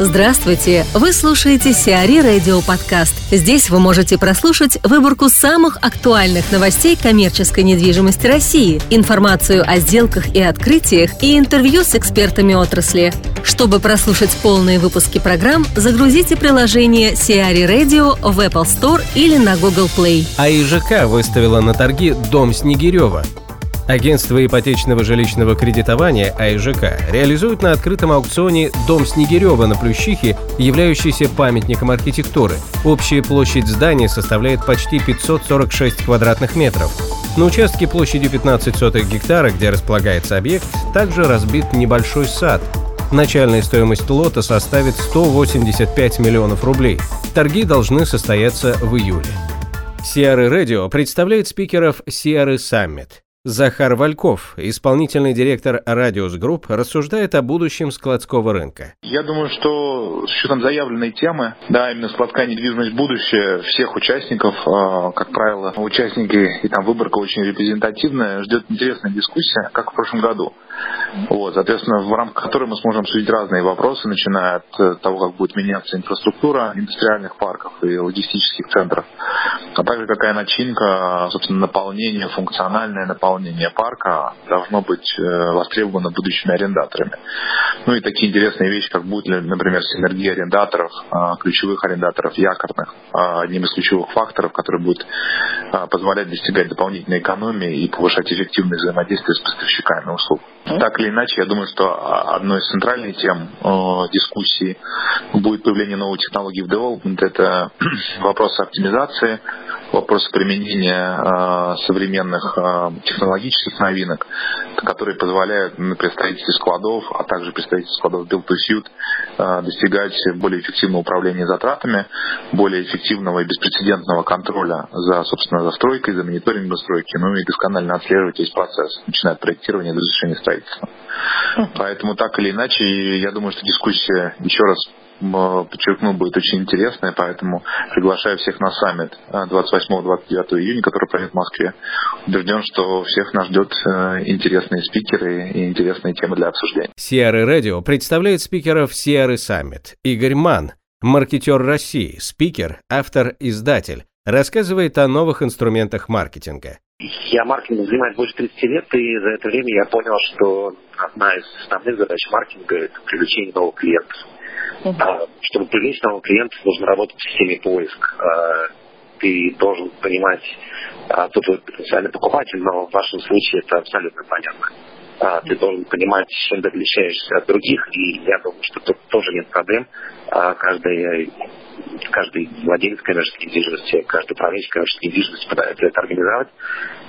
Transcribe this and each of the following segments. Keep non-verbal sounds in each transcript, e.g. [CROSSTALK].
Здравствуйте! Вы слушаете Сиари Радио Подкаст. Здесь вы можете прослушать выборку самых актуальных новостей коммерческой недвижимости России, информацию о сделках и открытиях и интервью с экспертами отрасли. Чтобы прослушать полные выпуски программ, загрузите приложение Сиари Radio в Apple Store или на Google Play. А ИЖК выставила на торги «Дом Снегирева». Агентство ипотечного жилищного кредитования АИЖК реализует на открытом аукционе дом Снегирева на Плющихе, являющийся памятником архитектуры. Общая площадь здания составляет почти 546 квадратных метров. На участке площадью 15 сотых гектара, где располагается объект, также разбит небольшой сад. Начальная стоимость лота составит 185 миллионов рублей. Торги должны состояться в июле. CRE Радио представляет спикеров CRE Summit. Захар Вальков, исполнительный директор Radius Group, рассуждает о будущем складского рынка. Я думаю, что с учетом заявленной темы, да, именно складская недвижимость будущее всех участников, а, как правило, участники и там выборка очень репрезентативная, ждет интересная дискуссия, как в прошлом году. Вот, соответственно, в рамках которой мы сможем обсудить разные вопросы, начиная от э, того, как будет меняться инфраструктура индустриальных парков и логистических центров, а также какая начинка, собственно, наполнение, функциональное наполнение парка должно быть э, востребовано будущими арендаторами. Ну и такие интересные вещи, как будет, например, синергия арендаторов, а, ключевых арендаторов, якорных, а, одним из ключевых факторов, который будет а, позволять достигать дополнительной экономии и повышать эффективность взаимодействия с поставщиками услуг. Так или иначе, я думаю, что одной из центральных тем э, дискуссии будет появление новых технологий в development. Это [CLEARS THROAT] вопросы оптимизации, вопросы применения э, современных э, технологических новинок, которые позволяют при строительстве складов, а также строительстве складов build to suit э, достигать более эффективного управления затратами, более эффективного и беспрецедентного контроля за, собственно, застройкой, за мониторингом стройки, ну и досконально отслеживать весь процесс, начиная от проектирования до завершения строительства. Поэтому так или иначе, я думаю, что дискуссия, еще раз подчеркну, будет очень интересная, поэтому приглашаю всех на саммит 28-29 июня, который пройдет в Москве. Убежден, что всех нас ждет э, интересные спикеры и интересные темы для обсуждения. Сиары Радио представляет спикеров Сиары Саммит. Игорь Ман, маркетер России, спикер, автор, издатель, рассказывает о новых инструментах маркетинга. Я маркетингом занимаюсь больше 30 лет, и за это время я понял, что одна из основных задач маркетинга – это привлечение новых клиентов. Uh-huh. Чтобы привлечь новых клиентов, нужно работать в системе поиск. А, ты должен понимать, а, кто твой потенциальный покупатель, но в вашем случае это абсолютно понятно. А, ты должен понимать, чем ты отличаешься от других, и я думаю, что тут тоже нет проблем. Каждый каждый владелец коммерческой недвижимости, каждый управляющий коммерческой недвижимости пытается это организовать.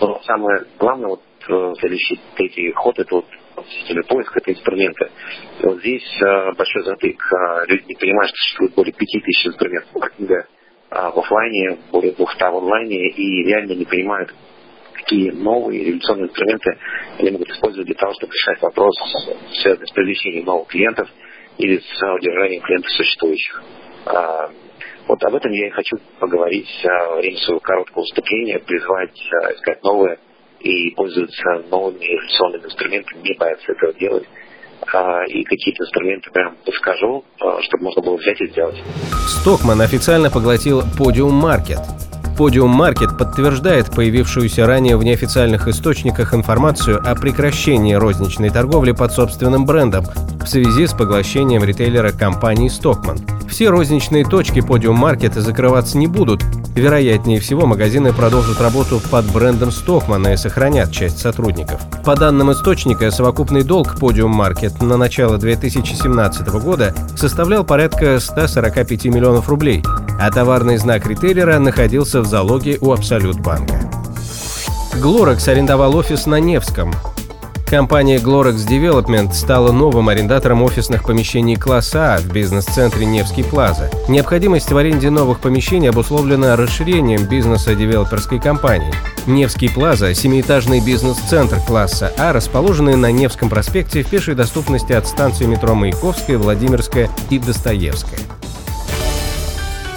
Но самое главное, вот э, следующий третий ход, это вот системе поиска, это инструменты. И вот здесь э, большой затык. Э, люди не понимают, что существует более 5000 инструментов маркетинга в офлайне, более 200 в онлайне, и реально не понимают, какие новые революционные инструменты они могут использовать для того, чтобы решать вопрос, связанный с привлечением новых клиентов или с удержанием клиентов существующих. Вот об этом я и хочу поговорить во время своего короткого выступления, призвать искать новые и пользоваться новыми революционными инструментами, не бояться этого делать. А, и какие-то инструменты прям подскажу, чтобы можно было взять и сделать. Стокман официально поглотил Podium Market – Podium Market подтверждает появившуюся ранее в неофициальных источниках информацию о прекращении розничной торговли под собственным брендом в связи с поглощением ритейлера компании Stockman. Все розничные точки Podium Market закрываться не будут. Вероятнее всего, магазины продолжат работу под брендом Stockman и сохранят часть сотрудников. По данным источника, совокупный долг Podium Market на начало 2017 года составлял порядка 145 миллионов рублей, а товарный знак ритейлера находился в залоге у Абсолют банка. Глорекс арендовал офис на Невском. Компания Glorex Development стала новым арендатором офисных помещений класса А в бизнес-центре Невский Плаза. Необходимость в аренде новых помещений обусловлена расширением бизнеса девелоперской компании. Невский Плаза – семиэтажный бизнес-центр класса А, расположенный на Невском проспекте в пешей доступности от станции метро Маяковская, Владимирская и Достоевская.